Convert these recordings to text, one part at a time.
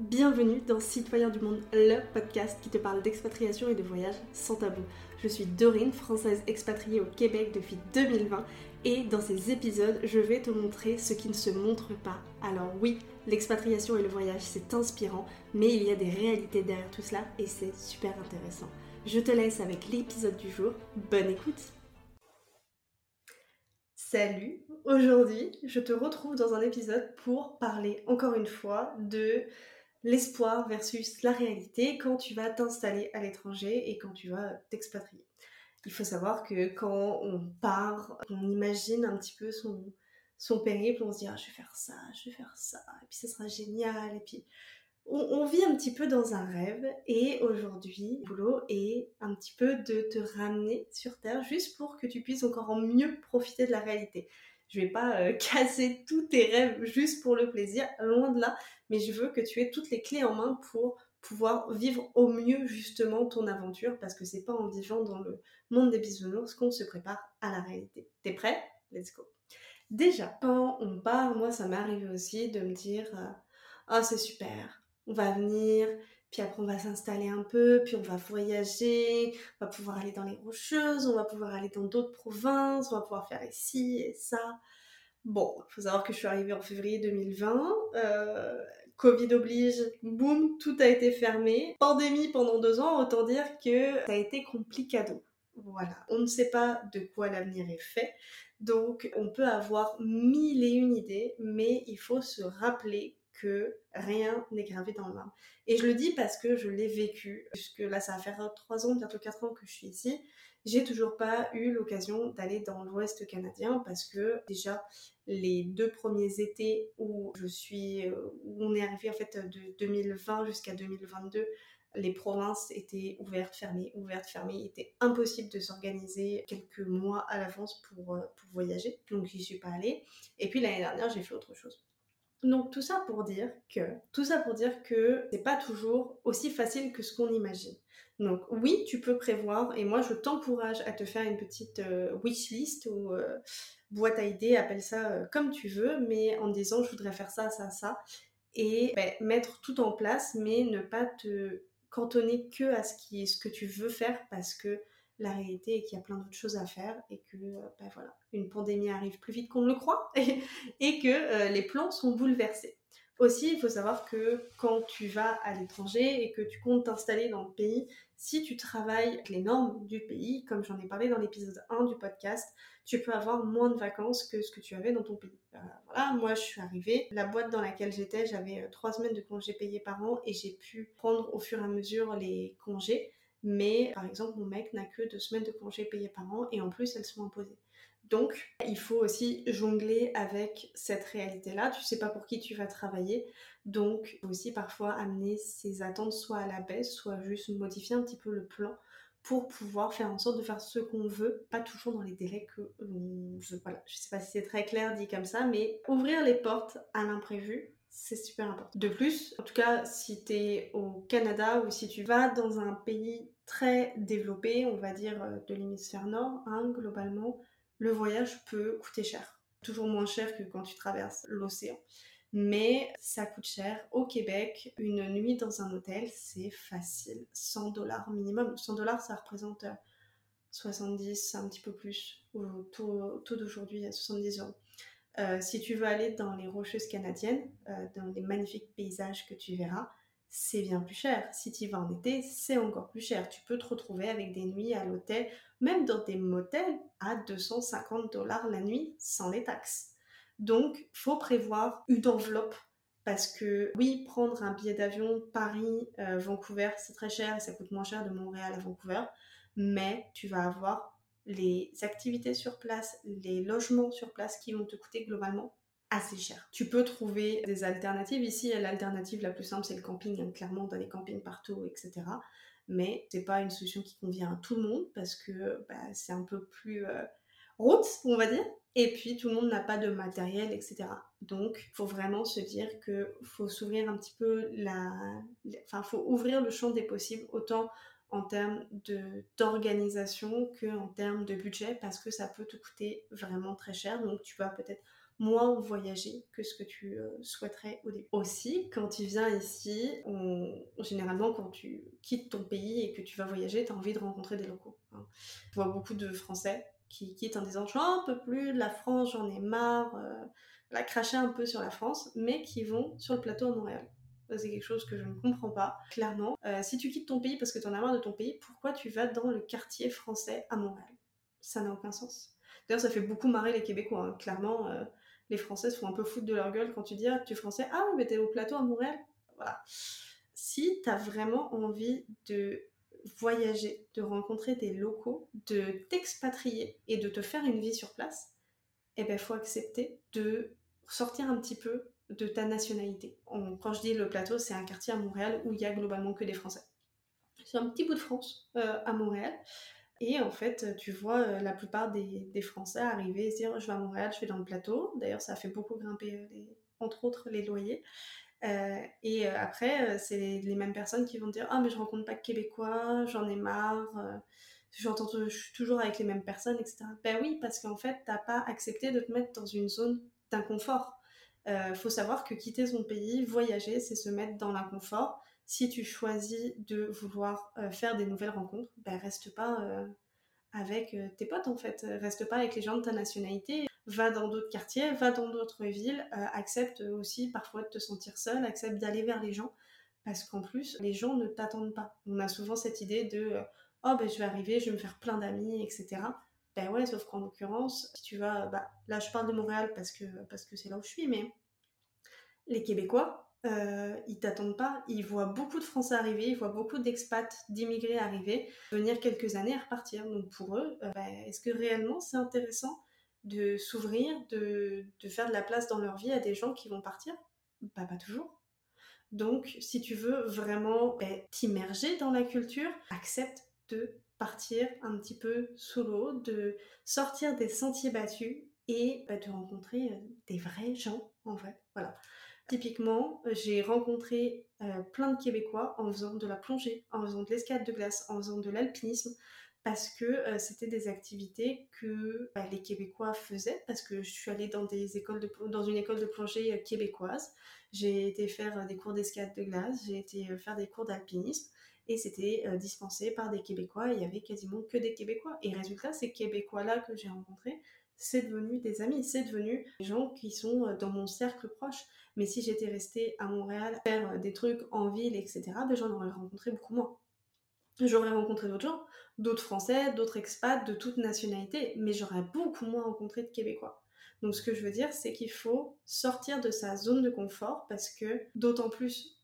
bienvenue dans Citoyens du Monde, le podcast qui te parle d'expatriation et de voyage sans tabou. Je suis Dorine, française expatriée au Québec depuis 2020 et dans ces épisodes, je vais te montrer ce qui ne se montre pas. Alors oui, l'expatriation et le voyage, c'est inspirant, mais il y a des réalités derrière tout cela et c'est super intéressant. Je te laisse avec l'épisode du jour. Bonne écoute Salut Aujourd'hui, je te retrouve dans un épisode pour parler encore une fois de l'espoir versus la réalité quand tu vas t'installer à l'étranger et quand tu vas t'expatrier. Il faut savoir que quand on part, on imagine un petit peu son, son périple, on se dit ah, je vais faire ça, je vais faire ça, et puis ce sera génial, et puis on, vit un petit peu dans un rêve, et aujourd'hui, le boulot est un petit peu de te ramener sur Terre juste pour que tu puisses encore mieux profiter de la réalité. Je vais pas euh, casser tous tes rêves juste pour le plaisir, loin de là, mais je veux que tu aies toutes les clés en main pour pouvoir vivre au mieux justement ton aventure parce que c'est pas en vivant dans le monde des bisounours qu'on se prépare à la réalité. T'es prêt? Let's go. Déjà, quand on part, moi ça m'est arrivé aussi de me dire euh, ah c'est super, on va venir, puis après on va s'installer un peu, puis on va voyager, on va pouvoir aller dans les rocheuses, on va pouvoir aller dans d'autres provinces, on va pouvoir faire ici et ça. Bon, il faut savoir que je suis arrivée en février 2020. Euh, Covid oblige, boum, tout a été fermé. Pandémie pendant deux ans, autant dire que ça a été complicado. Voilà, on ne sait pas de quoi l'avenir est fait. Donc, on peut avoir mille et une idées, mais il faut se rappeler rien n'est gravé dans le marbre. Et je le dis parce que je l'ai vécu, puisque là, ça va faire trois ans, bientôt quatre ans que je suis ici j'ai toujours pas eu l'occasion d'aller dans l'Ouest canadien parce que déjà les deux premiers étés où je suis, euh, où on est arrivé en fait de 2020 jusqu'à 2022, les provinces étaient ouvertes, fermées, ouvertes, fermées. Il était impossible de s'organiser quelques mois à l'avance pour, euh, pour voyager. Donc j'y suis pas allée. Et puis l'année dernière, j'ai fait autre chose. Donc tout ça pour dire que tout ça pour dire que c'est pas toujours aussi facile que ce qu'on imagine. Donc oui, tu peux prévoir et moi je t'encourage à te faire une petite euh, wish list ou euh, boîte à idées, appelle ça euh, comme tu veux, mais en disant je voudrais faire ça, ça, ça et ben, mettre tout en place, mais ne pas te cantonner que à ce qui ce que tu veux faire parce que la réalité est qu'il y a plein d'autres choses à faire et que ben, voilà, une pandémie arrive plus vite qu'on le croit et que les plans sont bouleversés. Aussi, il faut savoir que quand tu vas à l'étranger et que tu comptes t'installer dans le pays, si tu travailles avec les normes du pays, comme j'en ai parlé dans l'épisode 1 du podcast, tu peux avoir moins de vacances que ce que tu avais dans ton pays. Euh, voilà, moi je suis arrivée, la boîte dans laquelle j'étais, j'avais euh, trois semaines de congés payés par an et j'ai pu prendre au fur et à mesure les congés. Mais par exemple, mon mec n'a que deux semaines de congés payés par an et en plus elles sont imposées. Donc, il faut aussi jongler avec cette réalité-là. Tu sais pas pour qui tu vas travailler. Donc, aussi parfois amener ses attentes soit à la baisse, soit juste modifier un petit peu le plan pour pouvoir faire en sorte de faire ce qu'on veut, pas toujours dans les délais que l'on veut. Voilà, je sais pas si c'est très clair dit comme ça, mais ouvrir les portes à l'imprévu, c'est super important. De plus, en tout cas, si tu es au Canada ou si tu vas dans un pays très développé, on va dire euh, de l'hémisphère nord, hein, globalement, le voyage peut coûter cher. Toujours moins cher que quand tu traverses l'océan. Mais ça coûte cher. Au Québec, une nuit dans un hôtel, c'est facile. 100 dollars minimum. 100 dollars, ça représente 70, euh, un petit peu plus. Au taux, d'aujourd'hui, à 70 euros. Euh, si tu veux aller dans les rocheuses canadiennes, euh, dans les magnifiques paysages que tu verras, c'est bien plus cher. Si tu vas en été, c'est encore plus cher. Tu peux te retrouver avec des nuits à l'hôtel, même dans des motels, à 250 dollars la nuit sans les taxes. Donc, faut prévoir une enveloppe parce que oui, prendre un billet d'avion Paris-Vancouver, euh, c'est très cher ça coûte moins cher de Montréal à Vancouver, mais tu vas avoir les activités sur place, les logements sur place qui vont te coûter globalement assez cher. Tu peux trouver des alternatives. Ici, l'alternative la plus simple, c'est le camping. Hein. Clairement, dans les campings partout, etc. Mais c'est pas une solution qui convient à tout le monde parce que bah, c'est un peu plus euh, route, on va dire. Et puis, tout le monde n'a pas de matériel, etc. Donc, il faut vraiment se dire que faut s'ouvrir un petit peu la... Enfin, faut ouvrir le champ des possibles, autant en termes d'organisation que en termes de budget, parce que ça peut te coûter vraiment très cher. Donc, tu vas peut-être moins voyager que ce que tu euh, souhaiterais au début. Aussi, quand tu viens ici, généralement quand tu quittes ton pays et que tu vas voyager, tu as envie de rencontrer des locaux. Hein. Je vois beaucoup de Français qui quittent en disant j'en peux plus de la France, j'en ai marre, euh, la cracher un peu sur la France, mais qui vont sur le plateau à Montréal. C'est quelque chose que je ne comprends pas, clairement. Euh, si tu quittes ton pays parce que tu en as marre de ton pays, pourquoi tu vas dans le quartier français à Montréal? Ça n'a aucun sens. D'ailleurs, ça fait beaucoup marrer les Québécois. Hein. Clairement, euh, les Français se font un peu foutre de leur gueule quand tu dis ah, tu es français, ah mais t'es au plateau à Montréal. Voilà. Si t'as vraiment envie de voyager, de rencontrer des locaux, de t'expatrier et de te faire une vie sur place, eh ben faut accepter de sortir un petit peu de ta nationalité. quand je dis le plateau, c'est un quartier à Montréal où il y a globalement que des Français. C'est un petit bout de France euh, à Montréal. Et en fait, tu vois euh, la plupart des, Français arriver et se dire je vais à Montréal, je vais dans le plateau. D'ailleurs, ça fait beaucoup grimper, euh, entre autres, les loyers. et après, c'est les, mêmes personnes qui vont dire ah mais je rencontre pas de Québécois, j'en ai marre, j'entends, je suis toujours avec les mêmes personnes, etc. Ben oui, parce qu'en fait, t'as pas accepté de te mettre dans une zone d'inconfort. Il euh, faut savoir que quitter son pays, voyager, c'est se mettre dans l'inconfort. Si tu choisis de vouloir euh, faire des nouvelles rencontres, ben reste pas euh, avec tes potes en fait, reste pas avec les gens de ta nationalité. Va dans d'autres quartiers, va dans d'autres villes, accepte aussi parfois de te sentir seul, accepte d'aller vers les gens parce qu'en plus les gens ne t'attendent pas. On a souvent cette idée de oh ben je vais arriver, je vais me faire plein d'amis, etc. Ben ouais, sauf qu'en l'occurrence, si tu vas, bah, là je parle de Montréal parce que parce que c'est là où je suis, mais les Québécois, euh, ils t'attendent pas, ils voient beaucoup de Français arriver, ils voient beaucoup d'expats, d'immigrés arriver, venir quelques années et repartir. Donc pour eux, euh, ben, est-ce que réellement c'est intéressant de s'ouvrir, de, de, faire de la place dans leur vie à des gens qui vont partir? Bah, Pas toujours. Donc si tu veux vraiment ben, t'immerger dans la culture, accepte de partir un petit peu sous l'eau, de sortir des sentiers battus et bah, de rencontrer euh, des vrais gens en fait. Voilà. Typiquement, j'ai rencontré euh, plein de Québécois en faisant de la plongée, en faisant de l'escalade de glace, en faisant de l'alpinisme, parce que euh, c'était des activités que bah, les Québécois faisaient, parce que je suis allée dans, dans une école de plongée québécoise, j'ai été faire des cours d'escalade de glace, j'ai été faire des cours d'alpinisme, c'était euh, dispensé par des Québécois, il y avait quasiment que des Québécois. Et résultat, ces Québécois-là que j'ai rencontrés, c'est devenu des amis, c'est devenu des gens qui sont euh, dans mon cercle proche. Mais si j'étais restée à Montréal, faire euh, des trucs en ville, etc., ben j'en aurais rencontré beaucoup moins. J'aurais rencontré d'autres gens, d'autres Français, d'autres expats, de toute nationalité, mais j'aurais beaucoup moins rencontré de Québécois. Donc ce que je veux dire, c'est qu'il faut sortir de sa zone de confort parce que d'autant plus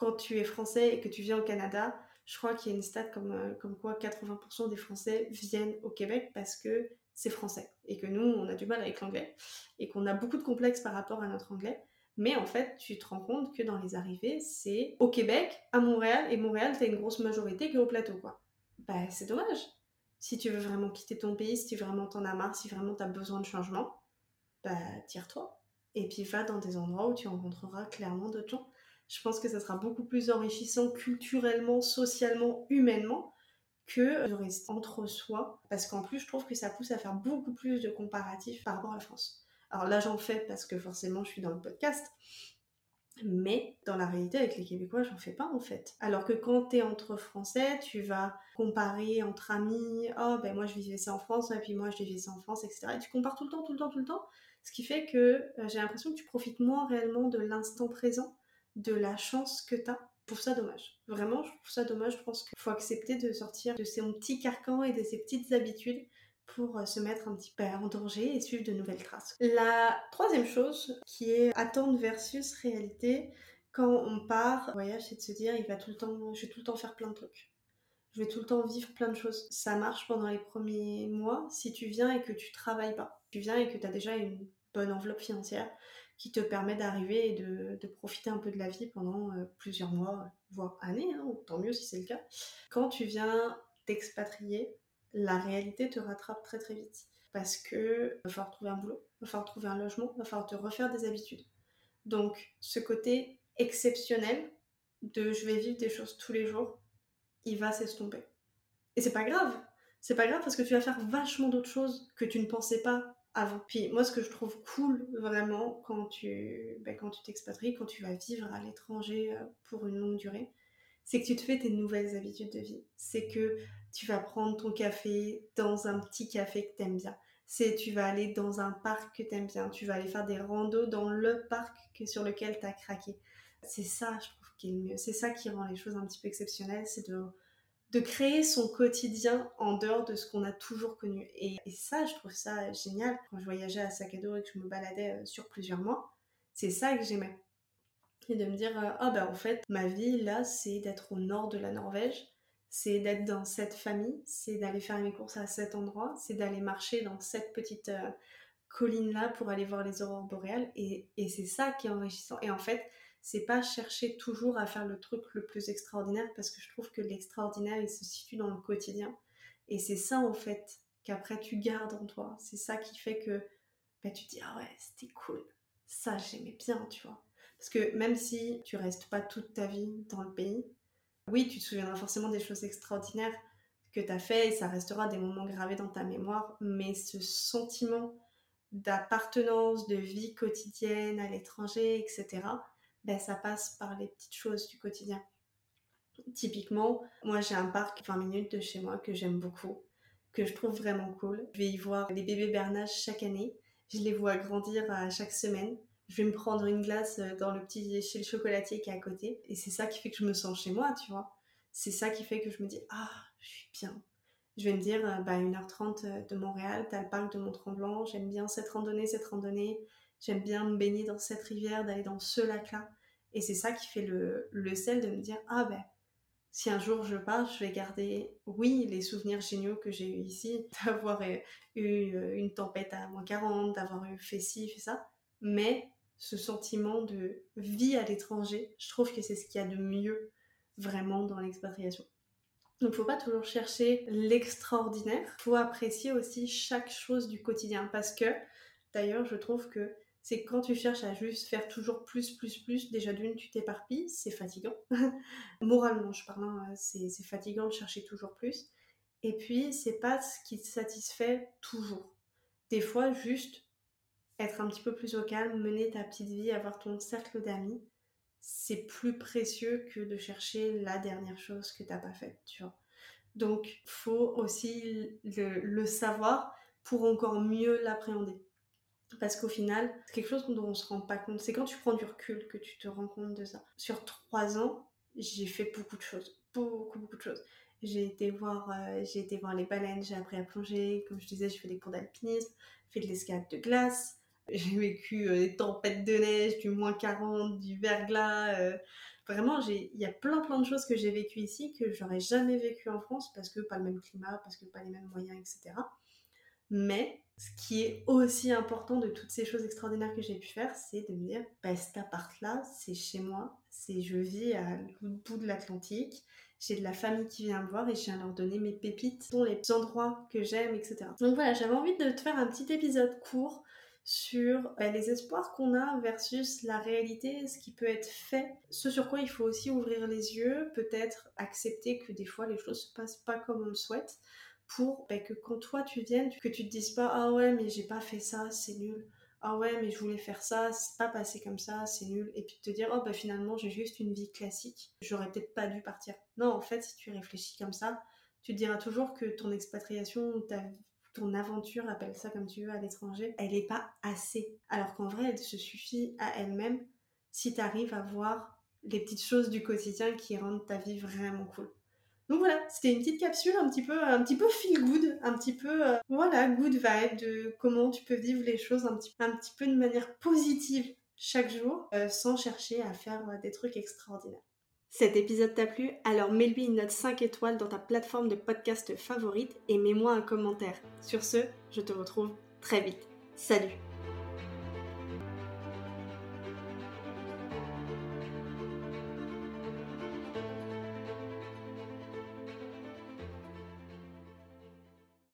quand tu es français et que tu viens au Canada, je crois qu'il y a une stat comme, euh, quoi 80% des Français viennent au Québec parce que c'est français et que nous, on a du mal avec l'anglais et qu'on a beaucoup de complexes par rapport à notre anglais. Mais en fait, tu te rends compte que dans les arrivées, c'est au Québec, à Montréal, et Montréal, t'as une grosse majorité au plateau, quoi. Bah, c'est dommage. Si tu veux vraiment quitter ton pays, si vraiment t'en as marre, si vraiment t'as besoin de changement, bah, tire-toi. Et puis va dans des endroits où tu rencontreras clairement d'autres gens je pense que ça sera beaucoup plus enrichissant culturellement, socialement, humainement que de rester entre soi. Parce qu'en plus, je trouve que ça pousse à faire beaucoup plus de comparatifs par rapport à la France. Alors là, j'en fais parce que forcément, je suis dans le podcast. Mais dans la réalité, avec les Québécois, j'en fais pas en fait. Alors que quand tu es entre Français, tu vas comparer entre amis. Oh, ben moi je vivais ça en France, et puis moi je vivais ça en France, etc. Et tu compares tout le temps, tout le temps, tout le temps. Ce qui fait que euh, j'ai l'impression que tu profites moins réellement de l'instant présent de la chance que tu as. Je trouve ça dommage. Vraiment, je trouve ça dommage. Je pense qu'il faut accepter de sortir de ces petits carcans et de ces petites habitudes pour euh, se mettre un petit peu en danger et suivre de nouvelles traces. La troisième chose qui est attente versus réalité, quand on part voyage, c'est de se dire il va tout le temps, je vais tout le temps faire plein de trucs. Je vais tout le temps vivre plein de choses. Ça marche pendant les premiers mois si tu viens et que tu travailles pas. Tu viens et que tu as déjà une bonne enveloppe financière qui te permet d'arriver et de, profiter un peu de la vie pendant euh, plusieurs mois, voire années, hein, tant mieux si c'est le cas. Quand tu viens t'expatrier, la réalité te rattrape très très vite. Parce que va falloir trouver un boulot, va falloir trouver un logement, va falloir te refaire des habitudes. Donc ce côté exceptionnel de je vais vivre des choses tous les jours, il va s'estomper. Et c'est pas grave. C'est pas grave parce que tu vas faire vachement d'autres choses que tu ne pensais pas Puis moi, ce que je trouve cool vraiment quand tu ben, quand tu t'expatries, quand tu vas vivre à l'étranger euh, pour une longue durée, c'est que tu te fais tes nouvelles habitudes de vie. C'est que tu vas prendre ton café dans un petit café que t'aimes bien. C'est tu vas aller dans un parc que t'aimes bien. Tu vas aller faire des randos dans le parc que, sur lequel t'as craqué. C'est ça, je trouve, qui est le mieux. C'est ça qui rend les choses un petit peu exceptionnelles. C'est de de créer son quotidien en dehors de ce qu'on a toujours connu. Et, ça, je trouve ça génial. Quand je voyageais à dos et que je me baladais euh, sur plusieurs mois, c'est ça que j'aimais. Et de me dire, euh, ah ben en fait, ma vie là, c'est d'être au nord de la Norvège, c'est d'être dans cette famille, c'est d'aller faire mes courses à cet endroit, c'est d'aller marcher dans cette petite euh, colline là pour aller voir les aurores boréales. Et c'est ça qui est enrichissant. Et en fait, c'est pas chercher toujours à faire le truc le plus extraordinaire parce que je trouve que l'extraordinaire il se situe dans le quotidien. Et c'est ça en fait qu'après tu gardes en toi. C'est ça qui fait que bah, tu dis ah ouais c'était cool. Ça j'aimais bien tu vois. Parce que même si tu restes pas toute ta vie dans le pays oui tu te souviendras forcément des choses extraordinaires que tu as fait et ça restera des moments gravés dans ta mémoire. Mais ce sentiment d'appartenance, de vie quotidienne à l'étranger, etc ben, ça passe par les petites choses du quotidien. Typiquement, moi j'ai un parc 20 minutes de chez moi que j'aime beaucoup, que je trouve vraiment cool. Je vais y voir les bébés bernages chaque année. Je les vois grandir à chaque semaine. Je vais me prendre une glace euh, dans le petit chez le chocolatier qui est à côté. Et c'est ça qui fait que je me sens chez moi, tu vois. C'est ça qui fait que je me dis, ah, je suis bien. Je vais me dire, euh, bah, 1h30 euh, de Montréal, t'as le parc de Mont-Tremblant, j'aime bien cette randonnée, cette randonnée. J'aime bien me baigner dans cette rivière, d'aller dans ce lac-là. Et c'est ça qui fait le, le sel de me dire ah ben si un jour je pars, je vais garder, oui, les souvenirs géniaux que j'ai eu ici, d'avoir eu euh, une tempête à moins 40, d'avoir eu fait ci, fait ça, mais ce sentiment de vie à l'étranger, je trouve que c'est ce qu'il y a de mieux vraiment dans l'expatriation. Donc, faut pas toujours chercher l'extraordinaire, faut apprécier aussi chaque chose du quotidien parce que, d'ailleurs, je trouve que c'est quand tu cherches à juste faire toujours plus, plus, plus, déjà d'une, tu t'éparpilles, c'est fatigant. Moralement, je parle, hein, c'est, fatigant de chercher toujours plus. Et puis, c'est pas ce qui te satisfait toujours. Des fois, juste être un petit peu plus au calme, mener ta petite vie, avoir ton cercle d'amis, c'est plus précieux que de chercher la dernière chose que t'as pas faite, tu vois. Donc, faut aussi le savoir pour encore mieux l'appréhender. Parce qu'au final, c'est quelque chose dont on se rend pas compte. C'est quand tu prends du recul que tu te rends compte de ça. Sur trois ans, j'ai fait beaucoup de choses. Beaucoup, beaucoup de choses. J'ai été voir, euh, j'ai été voir les baleines, j'ai appris à plonger. Comme je disais, j'ai fait des cours d'alpinisme, fait de l'escalade de glace. J'ai vécu euh, des tempêtes de neige, du moins 40, du verglas. Euh. Vraiment, il y a plein plein de choses que j'ai vécues ici que j'aurais jamais vécu en France parce que pas le même climat, parce que pas les mêmes moyens, etc. Mais ce qui est aussi important de toutes ces choses extraordinaires que j'ai pu faire, c'est de me dire, bah, cet appart-là, c'est chez moi, c'est je vis à bout de l'Atlantique, j'ai de la famille qui vient me voir et je viens leur donner mes pépites, sont les endroits que j'aime, etc. Donc voilà, j'avais envie de te faire un petit épisode court sur bah, les espoirs qu'on a versus la réalité, ce qui peut être fait, ce sur quoi il faut aussi ouvrir les yeux, peut-être accepter que des fois les choses se passent pas comme on le souhaite, pour bah, que quand toi tu viennes, que tu te dises pas ah ouais mais j'ai pas fait ça, c'est nul. Ah ouais mais je voulais faire ça, c'est pas passé comme ça, c'est nul. Et puis te dire oh bah finalement j'ai juste une vie classique, j'aurais peut-être pas dû partir. Non en fait si tu réfléchis comme ça, tu te diras toujours que ton expatriation, ta, ton aventure, appelle ça comme tu veux à l'étranger, elle est pas assez. Alors qu'en vrai elle se suffit à elle-même si tu arrives à voir les petites choses du quotidien qui rendent ta vie vraiment cool. Donc voilà, c'était une petite capsule un petit peu, un petit peu feel good, un petit peu, euh, voilà, good vibe de comment tu peux vivre les choses un petit, peu de manière positive chaque jour, euh, sans chercher à faire euh, des trucs extraordinaires. Cet épisode t'a plu? Alors mets-lui une note 5 étoiles dans ta plateforme de podcast favorite et mets-moi un commentaire. Sur ce, je te retrouve très vite. Salut